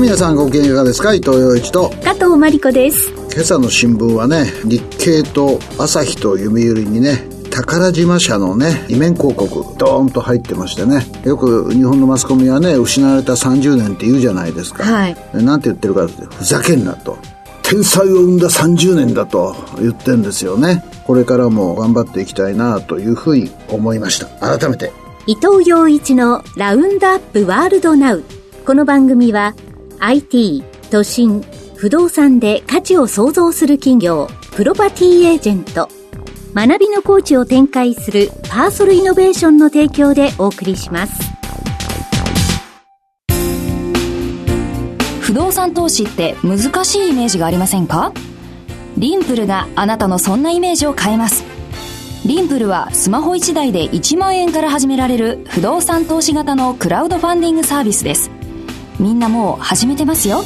はい皆さんご機嫌いかがですか？伊藤洋一と加藤真理子です今朝の新聞はね日経と朝日と読売にね宝島社のね、イメン広告、ドーンと入ってましてね。よく日本のマスコミはね、失われた30年って言うじゃないですか。はい。なんて言ってるかって、ふざけんなと。天才を生んだ30年だと言ってんですよね。これからも頑張っていきたいなというふうに思いました。改めて。伊藤洋一の Round Up World Now。この番組は IT、都心、不動産で価値を創造する企業、プロパティエージェント、学びのコーチを展開するパーソルイノベーションの提供でお送りします。不動産投資って難しいイメージがありませんか？リンプルがあなたのそんなイメージを変えます。リンプルはスマホ1台で1万円から始められる不動産投資型のクラウドファンディングサービスです。みんなもう始めてますよ。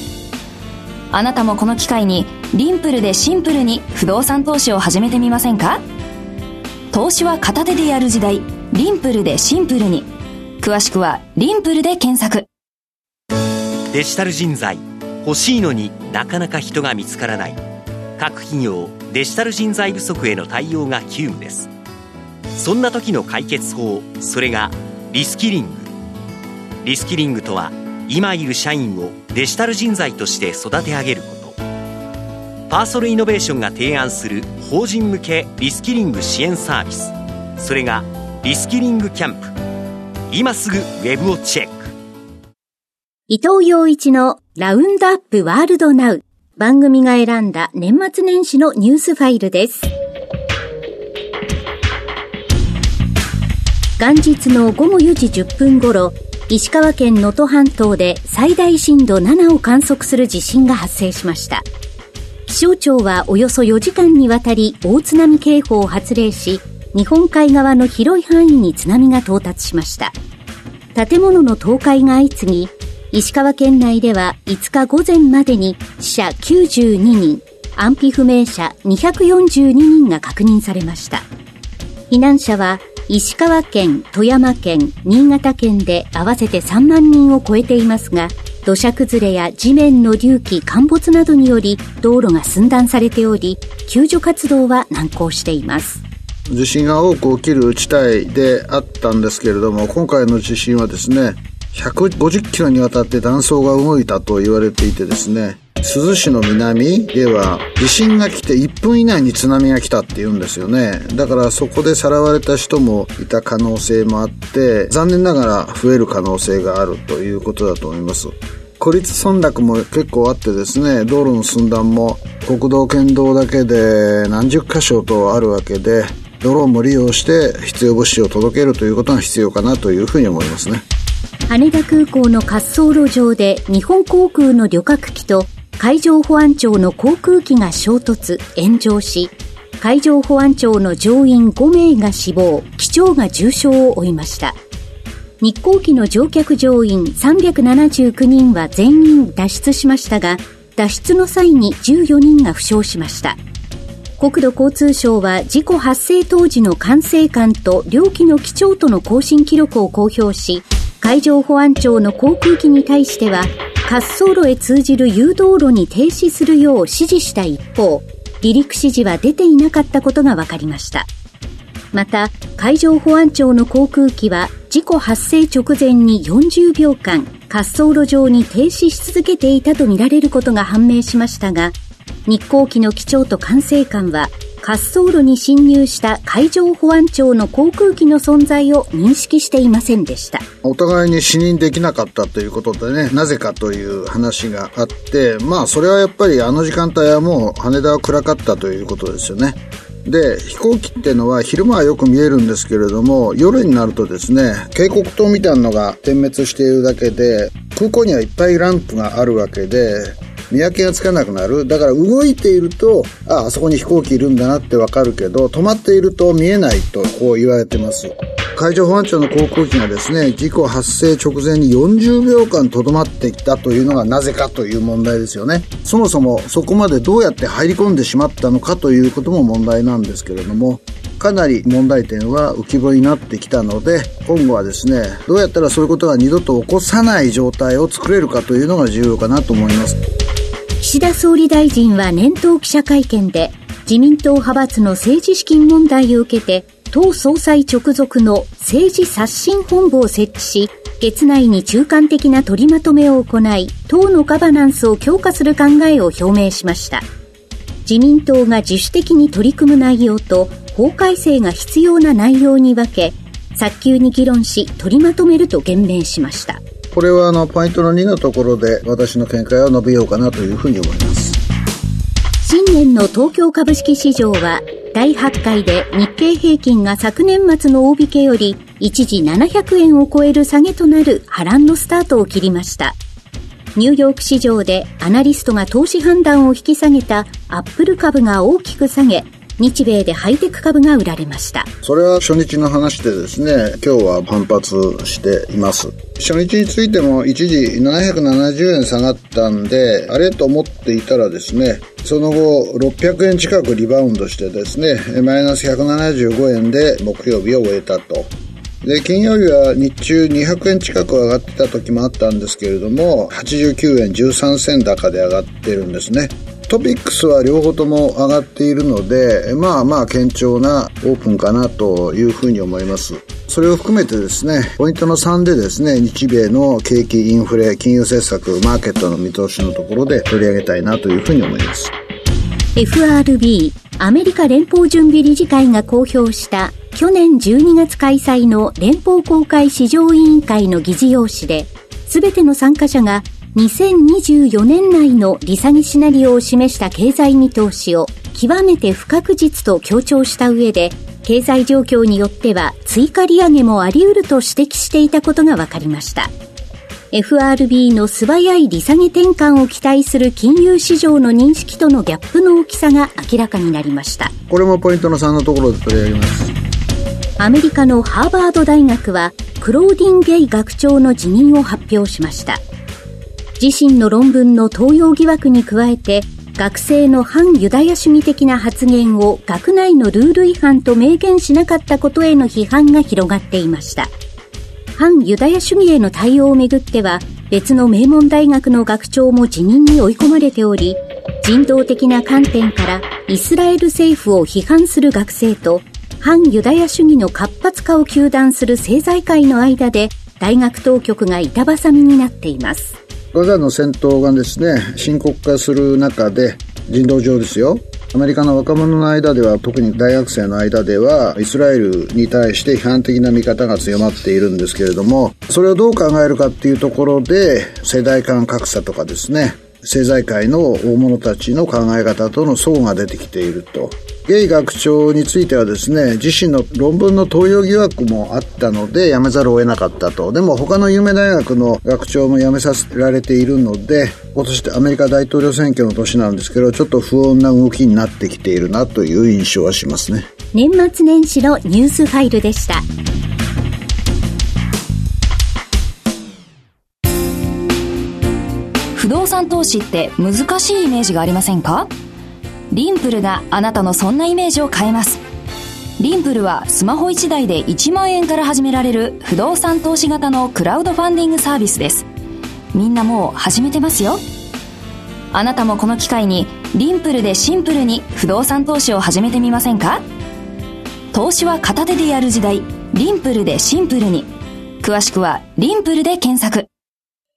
あなたもこの機会にリンプルでシンプルに不動産投資を始めてみませんか？投資は片手でやる時代リンプルでシンプルに。詳しくはリンプルで検索。デジタル人材欲しいのになかなか人が見つからない。各企業デジタル人材不足への対応が急務です。そんな時の解決法それがリスキリング。リスキリングとは今いる社員をデジタル人材として育て上げること。パーソルイノベーションが提案する法人向けリスキリング支援サービス。それがリスキリングキャンプ。今すぐウェブをチェック。伊藤洋一のラウンドアップワールドナウ。番組が選んだ年末年始のニュースファイルです。元日の午後4時10分頃石川県能登半島で最大震度7を観測する地震が発生しました気象庁はおよそ4時間にわたり大津波警報を発令し、日本海側の広い範囲に津波が到達しました。建物の倒壊が相次ぎ、石川県内では5日午前までに死者92人、安否不明者242人が確認されました。避難者は石川県、富山県、新潟県で合わせて3万人を超えていますが、土砂崩れや地面の隆起、陥没などにより道路が寸断されており、救助活動は難航しています。地震が多く起きる地帯であったんですけれども、今回の地震はですね、150キロにわたって断層が動いたと言われていてですね、珠洲市の南では地震が来て1分以内に津波が来たって言うんですよね。だからそこでさらわれた人もいた可能性もあって、残念ながら増える可能性があるということだと思います。孤立村落も結構あってですね、道路の寸断も国道県道だけで何十箇所とあるわけで、ドローンも利用して必要物資を届けるということが必要かなというふうに思いますね。羽田空港の滑走路上で日本航空の旅客機と海上保安庁の航空機が衝突、炎上し、海上保安庁の乗員5名が死亡、機長が重傷を負いました。日航機の乗客乗員379人は全員脱出しましたが、脱出の際に14人が負傷しました。国土交通省は事故発生当時の管制官と両機の機長との更新記録を公表し、海上保安庁の航空機に対しては滑走路へ通じる誘導路に停止するよう指示した一方、離陸指示は出ていなかったことが分かりました。また、海上保安庁の航空機は事故発生直前に40秒間滑走路上に停止し続けていたとみられることが判明しましたが、日航機の機長と管制官は滑走路に侵入した海上保安庁の航空機の存在を認識していませんでした。お互いに視認できなかったということでね、なぜかという話があって、まあそれはやっぱりあの時間帯はもう羽田は暗かったということですよね。で、飛行機っていうのは昼間はよく見えるんですけれども、夜になるとですね、警告灯みたいなのが点滅しているだけで、空港にはいっぱいランプがあるわけで、見分けがつかなくなる。だから動いていると、あ、あそこに飛行機いるんだなってわかるけど、止まっていると見えないとこう言われてます。海上保安庁の航空機がですね、事故発生直前に40秒間とどまっていたというのがなぜかという問題ですよね。そもそもそこまでどうやって入り込んでしまったのかということも問題なんですけれども、かなり問題点は浮き彫りになってきたので、今後はですね、どうやったらそういうことが二度と起こさない状態を作れるかというのが重要かなと思います。岸田総理大臣は年頭記者会見で、自民党派閥の政治資金問題を受けて、党総裁直属の政治刷新本部を設置し、月内に中間的な取りまとめを行い、党のガバナンスを強化する考えを表明しました。自民党が自主的に取り組む内容と法改正が必要な内容に分け、早急に議論し取りまとめると言明しました。これはあのポイントの2のところで私の見解を述べようかなというふうに思います。新年の東京株式市場は第8回で日経平均が昨年末の大引けより一時700円を超える下げとなる波乱のスタートを切りました。ニューヨーク市場でアナリストが投資判断を引き下げたアップル株が大きく下げ、日米でハイテク株が売られました。それは初日の話でですね、今日は反発しています。初日についても一時770円下がったんで、あれと思っていたらですね、その後600円近くリバウンドしてですね、マイナス175円で木曜日を終えたと。で、金曜日は日中200円近く上がってた時もあったんですけれども、89円13銭高で上がってるんですね。トピックスは両方とも上がっているので、まあまあ堅調なオープンかなというふうに思います。それを含めてですね、ポイントの3でですね、日米の景気、インフレ、金融政策、マーケットの見通しのところで取り上げたいなというふうに思います。FRB、アメリカ連邦準備理事会が公表した去年12月開催の連邦公開市場委員会の議事要旨で、すべての参加者が2024年内の利下げシナリオを示した経済見通しを極めて不確実と強調した上で、経済状況によっては追加利上げもあり得ると指摘していたことが分かりました。FRB の素早い利下げ転換を期待する金融市場の認識とのギャップの大きさが明らかになりました。これもポイントの3のところで取り上げます。アメリカのハーバード大学はクローディン・ゲイ学長の辞任を発表しました。自身の論文の盗用疑惑に加えて、学生の反ユダヤ主義的な発言を学内のルール違反と明言しなかったことへの批判が広がっていました。反ユダヤ主義への対応をめぐっては、別の名門大学の学長も辞任に追い込まれており、人道的な観点からイスラエル政府を批判する学生と、反ユダヤ主義の活発化を求断する政財界の間で、大学当局が板挟みになっています。ガザの戦闘がですね、深刻化する中で、人道上ですよ。アメリカの若者の間では、特に大学生の間では、イスラエルに対して批判的な見方が強まっているんですけれども、それをどう考えるかっていうところで、世代間格差とかですね、政財界の大物たちの考え方との相が出てきていると。ゲイ学長についてはですね、自身の論文の盗用疑惑もあったので辞めざるを得なかったと。でも他の有名大学の学長も辞めさせられているので、今年ってアメリカ大統領選挙の年なんですけど、ちょっと不穏な動きになってきているなという印象はしますね。年末年始のニュースファイルでした。動産投資って難しいイメージがありませんか？リンプルがあなたのそんなイメージを変えます。リンプルはスマホ1台で1万円から始められる不動産投資型のクラウドファンディングサービスです。みんなもう始めてますよ。あなたもこの機会にリンプルでシンプルに不動産投資を始めてみませんか？投資は片手でやる時代、リンプルでシンプルに。詳しくはリンプルで検索。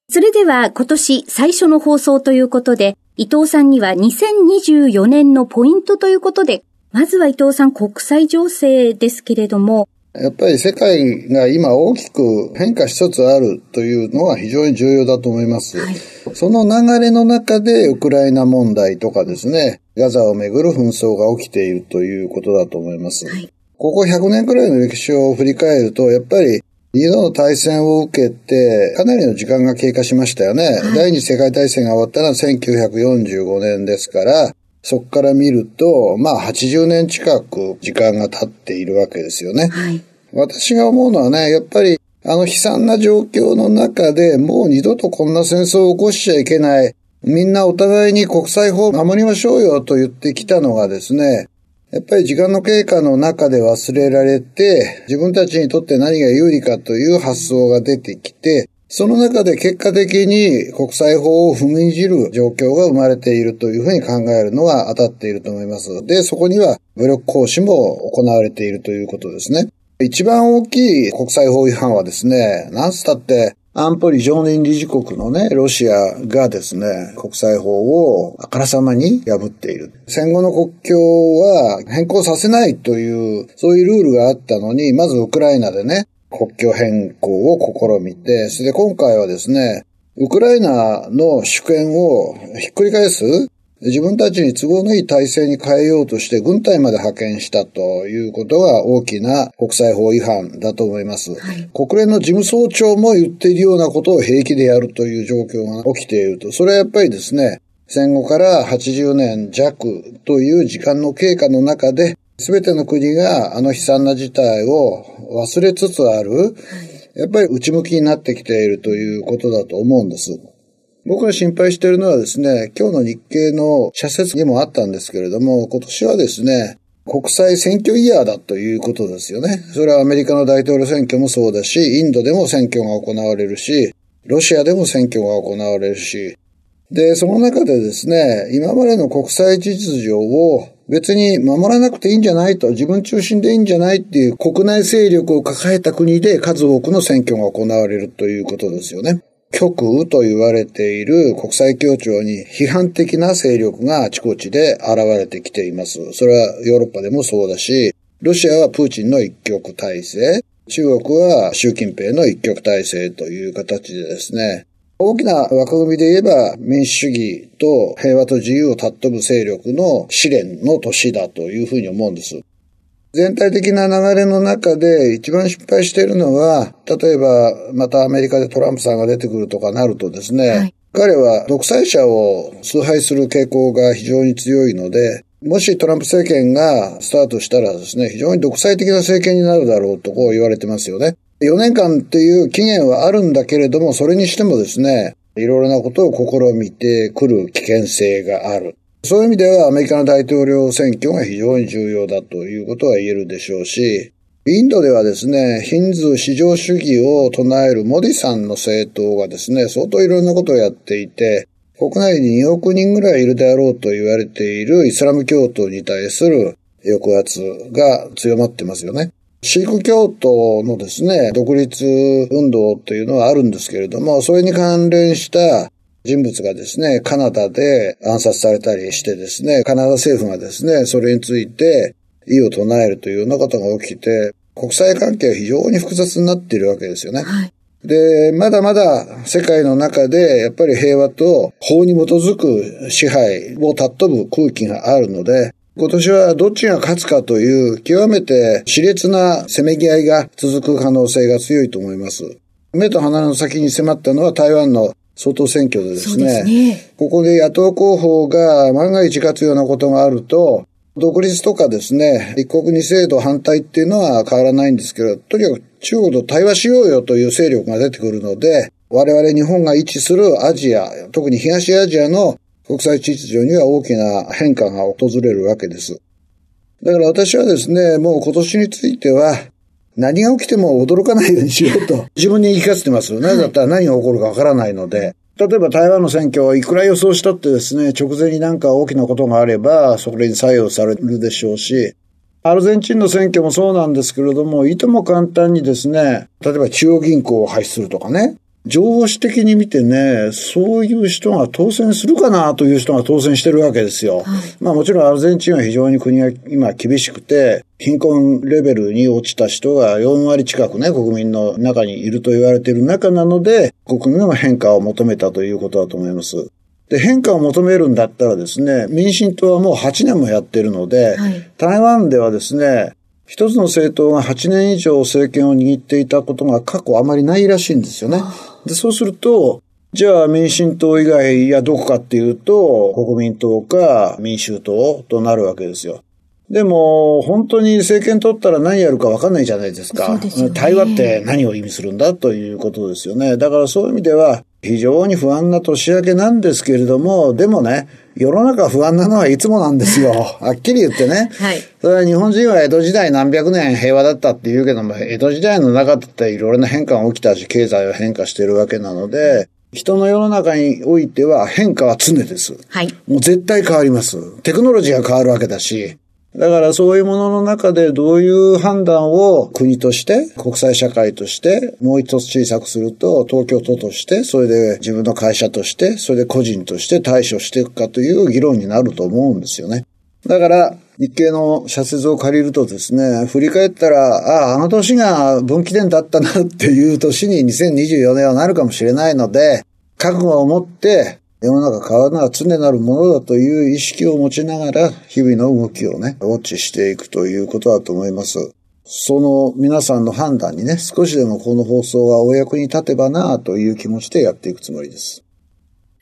それでは今年最初の放送ということで、伊藤さんには2024年のポイントということで、まずは伊藤さん国際情勢ですけれども、やっぱり世界が今大きく変化しつつあるというのは非常に重要だと思います。はい、その流れの中でウクライナ問題とかですね、ガザをめぐる紛争が起きているということだと思います。はい、ここ100年くらいの歴史を振り返ると、やっぱり二度の大戦を受けて、かなりの時間が経過しましたよね。はい、第二次世界大戦が終わったのは1945年ですから、そこから見ると、まあ80年近く時間が経っているわけですよね。はい、私が思うのはね、やっぱりあの悲惨な状況の中でもう二度とこんな戦争を起こしちゃいけない。みんなお互いに国際法を守りましょうよと言ってきたのがですね、やっぱり時間の経過の中で忘れられて、自分たちにとって何が有利かという発想が出てきて、その中で結果的に国際法を踏みにじる状況が生まれているというふうに考えるのが当たっていると思います。で、そこには武力行使も行われているということですね。一番大きい国際法違反はですね、なんつったって安保理常任理事国のね、ロシアがですね、国際法をあからさまに破っている。戦後の国境は変更させないという、そういうルールがあったのに、まずウクライナでね、国境変更を試みて、それで今回はですね、ウクライナの主権をひっくり返す自分たちに都合のいい体制に変えようとして軍隊まで派遣したということが大きな国際法違反だと思います。はい、国連の事務総長も言っているようなことを平気でやるという状況が起きていると。それはやっぱりですね、戦後から80年弱という時間の経過の中で、すべての国があの悲惨な事態を忘れつつある、やっぱり内向きになってきているということだと思うんです。僕が心配しているのはですね、今日の日経の社説にもあったんですけれども、今年はですね、国際選挙イヤーだということですよね。それはアメリカの大統領選挙もそうだし、インドでも選挙が行われるし、ロシアでも選挙が行われるし、で、その中でですね、今までの国際秩序を別に守らなくていいんじゃないと、自分中心でいいんじゃないっていう国内勢力を抱えた国で数多くの選挙が行われるということですよね。極右と言われている国際協調に批判的な勢力があちこちで現れてきています。それはヨーロッパでもそうだし、ロシアはプーチンの一極体制、中国は習近平の一極体制という形でですね、大きな枠組みで言えば民主主義と平和と自由を尊ぶ勢力の試練の年だというふうに思うんです。全体的な流れの中で一番失敗しているのは、例えばまたアメリカでトランプさんが出てくるとかなるとですね、はい、彼は独裁者を崇拝する傾向が非常に強いので、もしトランプ政権がスタートしたらですね、非常に独裁的な政権になるだろうとこう言われてますよね。4年間っていう期限はあるんだけれども、それにしてもですね、いろいろなことを試みてくる危険性がある。そういう意味ではアメリカの大統領選挙が非常に重要だということは言えるでしょうし、インドではですね、ヒンズー至上主義を唱えるモディさんの政党がですね、相当いろんなことをやっていて、国内に2億人ぐらいいるであろうと言われているイスラム教徒に対する抑圧が強まってますよね。シーク教徒のですね、独立運動というのはあるんですけれども、それに関連した人物がですね、カナダで暗殺されたりしてですね、カナダ政府がですね、それについて異を唱えるというようなことが起きて、国際関係は非常に複雑になっているわけですよね。はいで、まだまだ世界の中でやっぱり平和と法に基づく支配を尊ぶ空気があるので、今年はどっちが勝つかという極めて熾烈なせめぎ合いが続く可能性が強いと思います。目と鼻の先に迫ったのは台湾の総統選挙でですね、すねここで野党候補が万が一勝つようなことがあると、独立とかですね、一国二制度反対っていうのは変わらないんですけど、とにかく中国と対話しようよという勢力が出てくるので、我々日本が位置するアジア、特に東アジアの国際秩序には大きな変化が訪れるわけです。だから私はですね、もう今年については、何が起きても驚かないようにしようと、自分に言い聞かせてます。なぜだったら何が起こるかわからないので、例えば台湾の選挙をいくら予想したってですね、直前になんか大きなことがあれば、それに作用されるでしょうし、アルゼンチンの選挙もそうなんですけれども、いとも簡単にですね、例えば中央銀行を廃止するとかね、情報的に見てね、そういう人が当選するかなという人が当選してるわけですよ。はい、まあもちろんアルゼンチンは非常に国が今厳しくて、貧困レベルに落ちた人が4割近くね、国民の中にいると言われている中なので、国民が変化を求めたということだと思います。で、変化を求めるんだったらですね、民進党はもう8年もやってるので、はい、台湾ではですね、一つの政党が8年以上政権を握っていたことが過去あまりないらしいんですよね。で、そうすると、じゃあ民進党以外やどこかっていうと、国民党か民衆党となるわけですよ。でも、本当に政権取ったら何やるか分かんないじゃないですか。すね、対話って何を意味するんだということですよね。だからそういう意味では、非常に不安な年明けなんですけれども、でもね、世の中不安なのはいつもなんですよ。はっきり言ってね。はい。それは日本人は江戸時代何百年平和だったって言うけども、江戸時代の中だっていろいろな変化が起きたし、経済は変化してるわけなので、人の世の中においては変化は常です。はい。もう絶対変わります。テクノロジーが変わるわけだし、だからそういうものの中でどういう判断を国として、国際社会として、もう一つ小さくすると、東京都として、それで自分の会社として、それで個人として対処していくかという議論になると思うんですよね。だから、日経の社説を借りるとですね、振り返ったら、ああ、あの年が分岐点だったなっていう年に2024年はなるかもしれないので、覚悟を持って世の中変わるのは常なるものだという意識を持ちながら、日々の動きをね、ウォッチしていくということだと思います。その皆さんの判断にね、少しでもこの放送がお役に立てばなという気持ちでやっていくつもりです。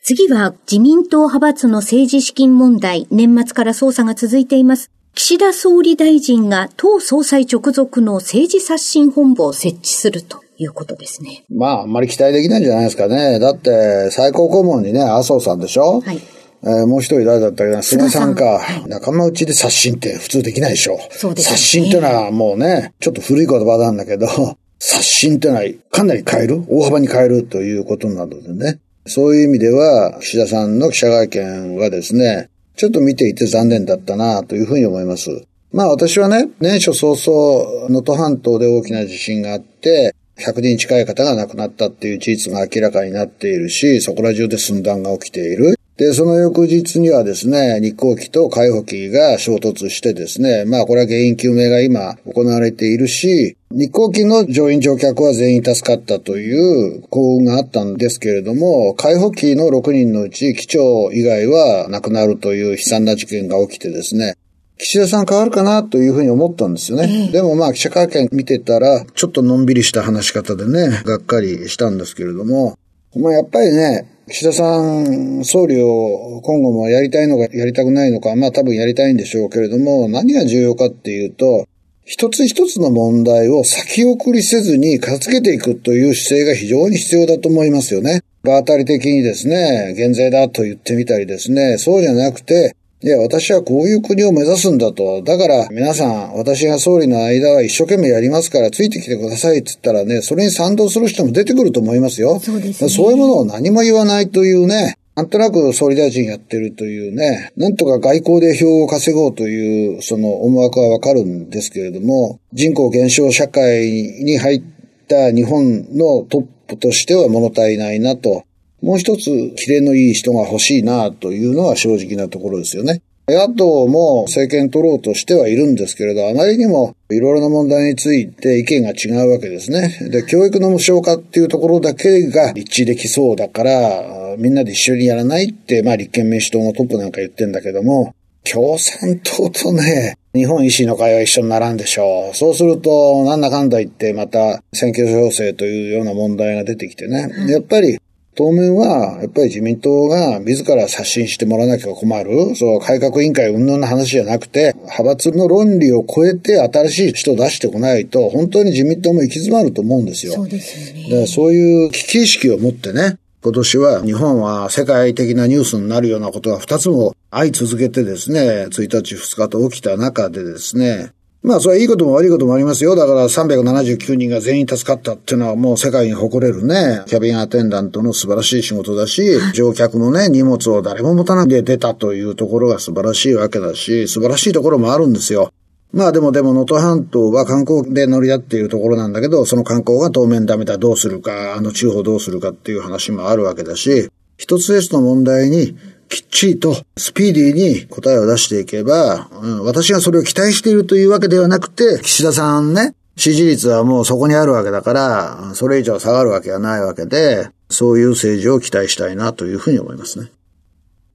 次は自民党派閥の政治資金問題、年末から捜査が続いています。岸田総理大臣が党総裁直属の政治刷新本部を設置すると。いうことですね。まあ、あんまり期待できないんじゃないですかね。だって、最高顧問にね、麻生さんでしょ？はい。えー、もう一人誰だったっけな、菅さんか。はい、仲間内で刷新って普通できないでしょ？そうですね。刷新ってのはもうね、ちょっと古い言葉なんだけど、刷新ってのはかなり変える？大幅に変えるということなのでね。そういう意味では、岸田さんの記者会見はですね、ちょっと見ていて残念だったなというふうに思います。まあ私はね、年初早々、能登半島で大きな地震があって、100人近い方が亡くなったっていう事実が明らかになっているし、そこら中で寸断が起きている。で、その翌日にはですね、日航機と海保機が衝突してですね、まあこれは原因究明が今行われているし、日航機の乗員乗客は全員助かったという幸運があったんですけれども、海保機の6人のうち機長以外は亡くなるという悲惨な事件が起きてですね、岸田さん変わるかなというふうに思ったんですよね。でもまあ記者会見見てたら、ちょっとのんびりした話し方でね、がっかりしたんですけれども、まあやっぱりね、岸田さん、総理を今後もやりたいのかやりたくないのか、まあ多分やりたいんでしょうけれども、何が重要かっていうと、一つ一つの問題を先送りせずに片付けていくという姿勢が非常に必要だと思いますよね。場当たり的にですね、減税だと言ってみたりですね、そうじゃなくて、いや、私はこういう国を目指すんだと。だから、皆さん、私が総理の間は一生懸命やりますから、ついてきてくださいって言ったらね、それに賛同する人も出てくると思いますよ。そうですね。そういうものを何も言わないというね、なんとなく総理大臣やってるというね、なんとか外交で票を稼ごうという、その思惑はわかるんですけれども、人口減少社会に入った日本のトップとしては物足りないなと。もう一つ、キレのいい人が欲しいなというのは正直なところですよね。野党も政権取ろうとしてはいるんですけれど、あまりにもいろいろな問題について意見が違うわけですね。で、教育の無償化っていうところだけが一致できそうだから、みんなで一緒にやらないって、まあ立憲民主党のトップなんか言ってんだけども、共産党とね、日本維新の会は一緒にならんでしょう。そうすると、なんだかんだ言ってまた選挙情勢というような問題が出てきてね。やっぱり当面は、やっぱり自民党が自ら刷新してもらわなきゃ困る。そう、改革委員会云々の話じゃなくて、派閥の論理を超えて新しい人を出してこないと、本当に自民党も行き詰まると思うんですよ。そうですよね。だからそういう危機意識を持ってね、今年は日本は世界的なニュースになるようなことが2つも相続けてですね、1日2日と起きた中でですね、まあ、それはいいことも悪いこともありますよ。だから379人が全員助かったっていうのはもう世界に誇れるね、キャビンアテンダントの素晴らしい仕事だし、乗客もね、荷物を誰も持たないで出たというところが素晴らしいわけだし、素晴らしいところもあるんですよ。まあでもでも能登半島は観光で乗り合っているところなんだけど、その観光が当面ダメだ、どうするか、あの地方どうするかっていう話もあるわけだし、一つ一つの問題にきっちりとスピーディーに答えを出していけば、うん、私がそれを期待しているというわけではなくて、岸田さんね、支持率はもうそこにあるわけだから、それ以上下がるわけはないわけで、そういう政治を期待したいなというふうに思いますね。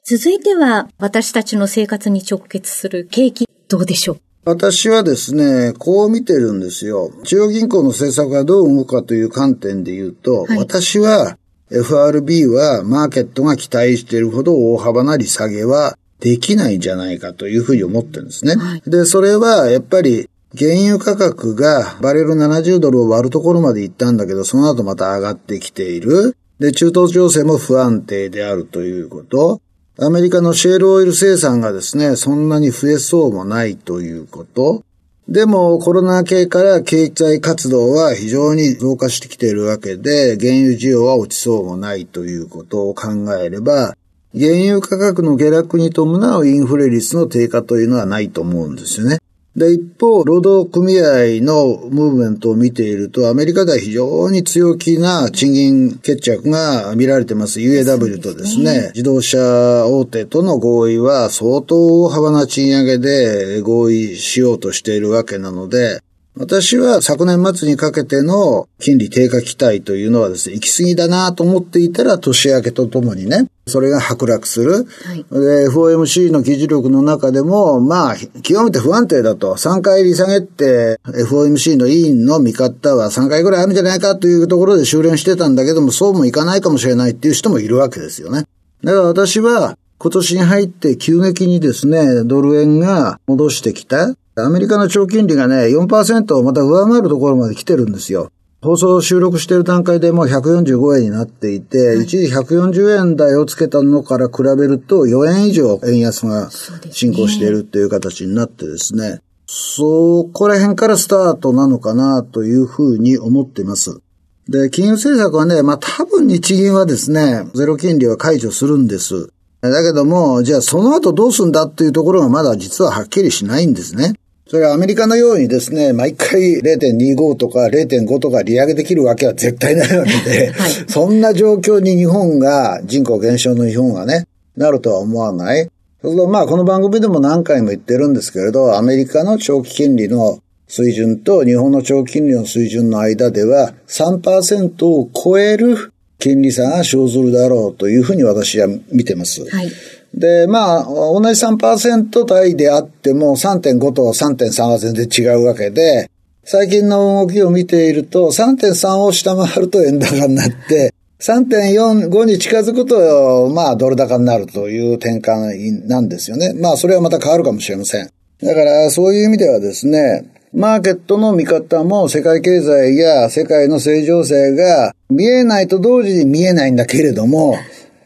続いては、私たちの生活に直結する景気、どうでしょう？私はですね、こう見てるんですよ。中央銀行の政策がどう動くかという観点で言うと、はい、私は FRB はマーケットが期待しているほど大幅な利下げはできないんじゃないかというふうに思ってるんですね。はい、で、それはやっぱり原油価格がバレル70ドルを割るところまで行ったんだけど、その後また上がってきている。で、中東情勢も不安定であるということ。アメリカのシェールオイル生産がですね、そんなに増えそうもないということ。でもコロナ系から経済活動は非常に増加してきているわけで、原油需要は落ちそうもないということを考えれば、原油価格の下落に伴うインフレ率の低下というのはないと思うんですよね。で、一方、労働組合のムーブメントを見ていると、アメリカでは非常に強気な賃金決着が見られてます。UAW とですね、す自動車大手との合意は相当大幅な賃上げで合意しようとしているわけなので、私は昨年末にかけての金利低下期待というのはですね、行き過ぎだなと思っていたら年明けとともにね、それが剥落する。はい、で、FOMC の議事録の中でも、まあ、極めて不安定だと。3回利下げって、FOMC の委員の見方は3回ぐらいあるんじゃないかというところで修練してたんだけども、そうもいかないかもしれないっていう人もいるわけですよね。だから私は、今年に入って急激にですね、ドル円が戻してきた。アメリカの長金利がね、4%をまた上回るところまで来てるんですよ。放送収録している段階でもう145円になっていて、はい、一時140円台をつけたのから比べると4円以上円安が進行しているっていう形になってですね、そこら辺からスタートなのかなというふうに思っています。で、金融政策はね、まあ多分日銀はですね、ゼロ金利は解除するんです。だけども、じゃあその後どうすんだっていうところがまだ実ははっきりしないんですね。それはアメリカのようにですね、毎回0.25とか0.5とか利上げできるわけは絶対ないわけで、はい、そんな状況に日本が、人口減少の日本がね、なるとは思わない。そうするとまあこの番組でも何回も言ってるんですけれど、アメリカの長期金利の水準と日本の長期金利の水準の間では3%を超える金利差が生ずるだろうというふうに私は見てます。はいで、まあ、同じ3%台であっても3.5と3.3は全然違うわけで、最近の動きを見ていると3.3を下回ると円高になって、3.45に近づくと、まあ、ドル高になるという転換なんですよね。まあ、それはまた変わるかもしれません。だから、そういう意味ではですね、マーケットの見方も世界経済や世界の正常性が見えないと同時に見えないんだけれども、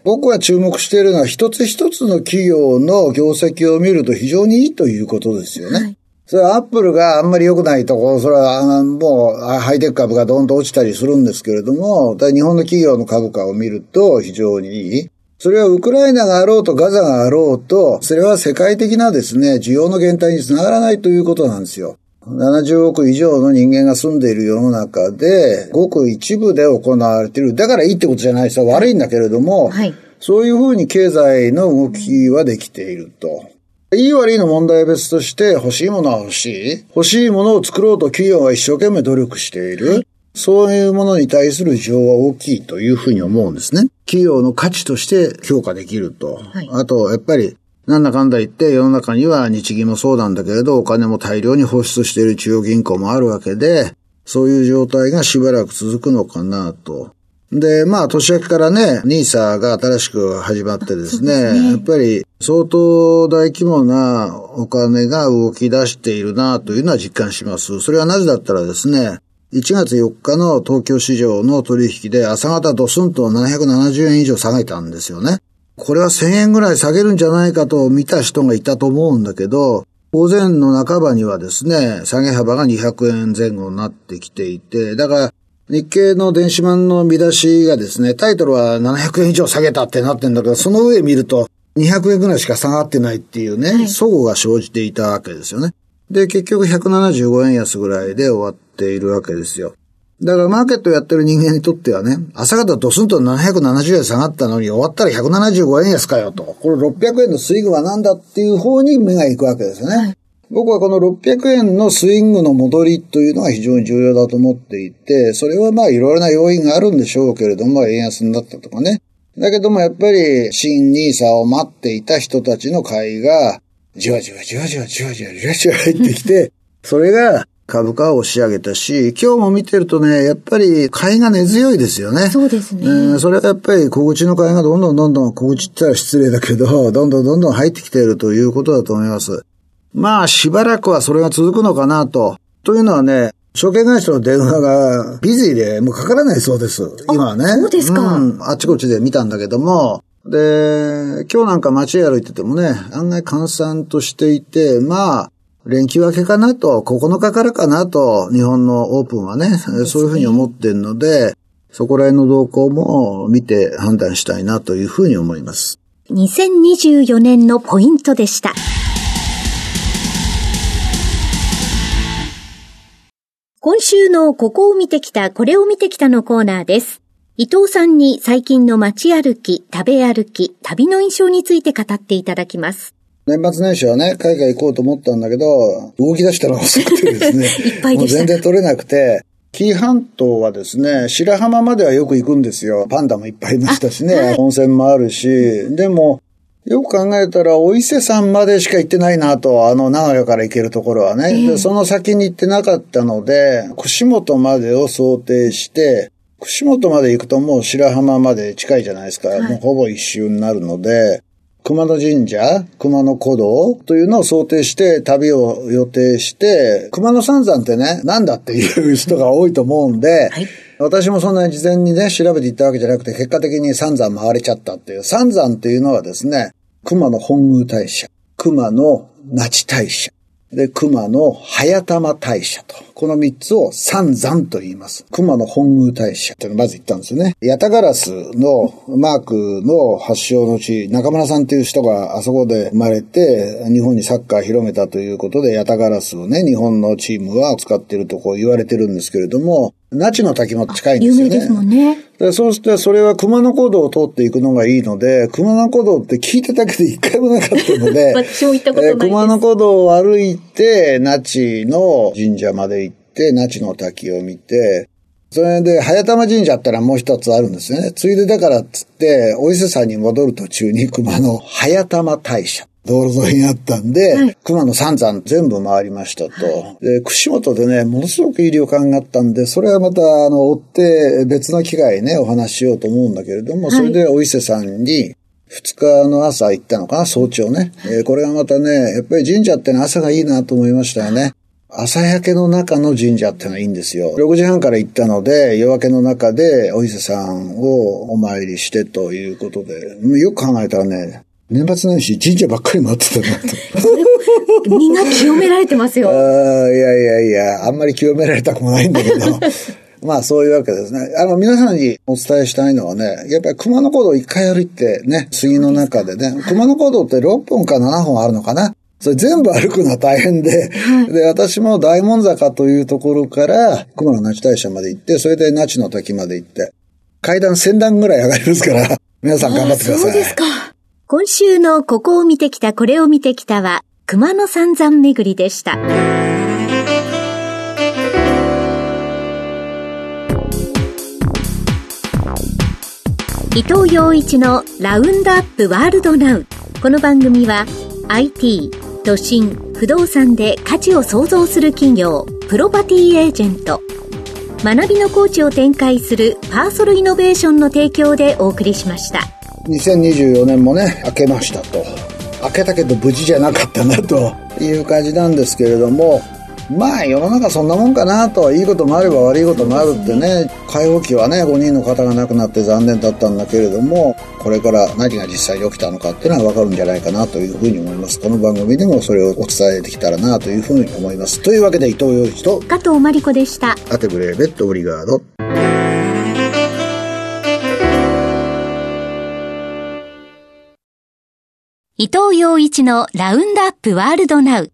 僕が注目しているのは一つ一つの企業の業績を見ると非常にいいということですよね。はいそれはアップルがあんまり良くないところ、それはもうハイテク株がどんと落ちたりするんですけれども、日本の企業の株価を見ると非常にいい。それはウクライナがあろうとガザがあろうと、それは世界的なですね、需要の減退につながらないということなんですよ。70億以上の人間が住んでいる世の中で、ごく一部で行われている。だからいいってことじゃないですよ。悪いんだけれども、はい、そういうふうに経済の動きはできていると。いい悪いの問題は別として欲しいものは欲しい。欲しいものを作ろうと企業は一生懸命努力している。はい、そういうものに対する需要は大きいというふうに思うんですね。企業の価値として評価できると。はい、あと、やっぱりなんだかんだ言って世の中には日銀もそうなんだけれどお金も大量に放出している中央銀行もあるわけで、そういう状態がしばらく続くのかなと。で、まあ、年明けからね、ニーサが新しく始まってですね、すねやっぱり相当大規模なお金が動き出しているなというのは実感します。それはなぜだったらですね、1月4日の東京市場の取引で朝方ドスンと770円以上下げたんですよね。これは1000円ぐらい下げるんじゃないかと見た人がいたと思うんだけど、午前の半ばにはですね、下げ幅が200円前後になってきていて、だから日経の電子版の見出しがですね、タイトルは700円以上下げたってなってんだけど、その上見ると200円ぐらいしか下がってないっていうね、はい、相互が生じていたわけですよね。で、結局175円安ぐらいで終わっているわけですよ。だからマーケットやってる人間にとってはね、朝方ドスンと770円下がったのに終わったら175円安かよと。これ600円のスイングは何だっていう方に目が行くわけですよね。僕はこの600円のスイングの戻りというのが非常に重要だと思っていて、それはまあいろいろな要因があるんでしょうけれども、円安になったとかね。だけどもやっぱり新ニーサを待っていた人たちの買いが、じわじわじわじわじわじわじわじわ入ってきて、それが株価を押し上げたし、今日も見てるとね、やっぱり買いが根強いですよね。そうですね。えー、それはやっぱり小口の買いがどんどんどんどん、小口って言ったら失礼だけど、どんどんどんどん入ってきているということだと思います。まあ、しばらくはそれが続くのかなと。というのはね、証券会社の電話がビジーでもうかからないそうです。今はね。そうですかうん。あっちこっちで見たんだけども、で、今日なんか街歩いててもね、案外閑散としていて、まあ、連休明けかなと、9日からかなと、日本のオープンはね、そういうふうに思ってるので、そこら辺の動向も見て判断したいなというふうに思います。2024年のポイントでした。今週のここを見てきた、これを見てきたのコーナーです。伊藤さんに最近の街歩き、食べ歩き、旅の印象について語っていただきます。年末年始はね、海外行こうと思ったんだけど、動き出したのが遅くてですね。いっぱいもう全然取れなくて、紀伊半島はですね、白浜まではよく行くんですよ。パンダもいっぱいいましたしね、はい温泉もあるし、でも、よく考えたら、お伊勢さんまでしか行ってないなと、あの、長屋から行けるところはね。でその先に行ってなかったので、串本までを想定して、串本まで行くともう白浜まで近いじゃないですか。もうほぼ一周になるので、熊野神社、熊野古道というのを想定して旅を予定して、熊野三山ってね、なんだっていう人が多いと思うんで、はい私もそんなに事前にね、調べて行ったわけじゃなくて、結果的に三山回れちゃったっていう。三山っていうのはですね、熊野本宮大社、熊野那智大社、で、熊野早玉大社と。この三つを三山と言います。熊野本宮大社っていうのをまず言ったんですよね。ヤタガラスのマークの発祥の地、中村さんっていう人があそこで生まれて、日本にサッカー広めたということで、ヤタガラスをね、日本のチームは使ってるとこう言われてるんですけれども、那智の滝も近いんですよね。有名ですもんね。でそうして、それは熊野古道を通っていくのがいいので、熊野古道って聞いてたけど一回もなかったので、私も行ったことないですえー熊野古道を歩いて、那智の神社まで行って、那智の滝を見て、それで、早玉神社ったらもう一つあるんですよね。ついでだからっつって、お伊勢さんに戻る途中に熊野早玉大社。道路沿いにあったんで、はい熊野三山全部回りましたと。で、串本でね、ものすごくいい旅館があったんで、それはまた、あの、追って別の機会ね、お話ししようと思うんだけれども、それでお伊勢さんに、二日の朝行ったのかな、早朝ね。えーこれがまたね、やっぱり神社ってのは朝がいいなと思いましたよね。朝焼けの中の神社ってのはいいんですよ。6時半から行ったので、夜明けの中でお伊勢さんをお参りしてということで、よく考えたらね、年末年始神社ばっかり回ってたなと。みんな清められてますよ。あーいやいやいや、あんまり清められたくもないんだけど。まあそういうわけですね。あの、皆さんにお伝えしたいのはね、やっぱり熊野古道一回歩いてね、杉の中でね、熊野古道って6本か7本あるのかなそれ全部歩くのは大変で、で、私も大門坂というところから熊野那智大社まで行って、それで那智の滝まで行って、階段1000段ぐらい上がりますから、皆さん頑張ってください。そうですか。今週のここを見てきた、これを見てきたは、熊野三山巡りでした。伊藤洋一のラウンドアップワールドナウ。この番組は IT、都心、不動産で価値を創造する企業、プロパティエージェント、学びのコーチを展開するパーソルイノベーションの提供でお送りしました。2024年もね、明けましたと。明けたけど無事じゃなかったなという感じなんですけれども、まあ世の中そんなもんかなと、いいこともあれば悪いこともあるってね、解放期はね、5人の方が亡くなって残念だったんだけれども、これから何が実際に起きたのかっていうのはわかるんじゃないかなというふうに思います。この番組でもそれをお伝えできたらなというふうに思います。というわけで伊藤洋一と、加藤真理子でした。アテブレーベットオブリガード。伊藤洋一のラウンドアップワールドナウ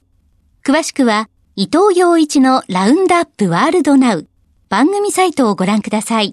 詳しくは、伊藤洋一のラウンドアップワールドナウ番組サイトをご覧ください。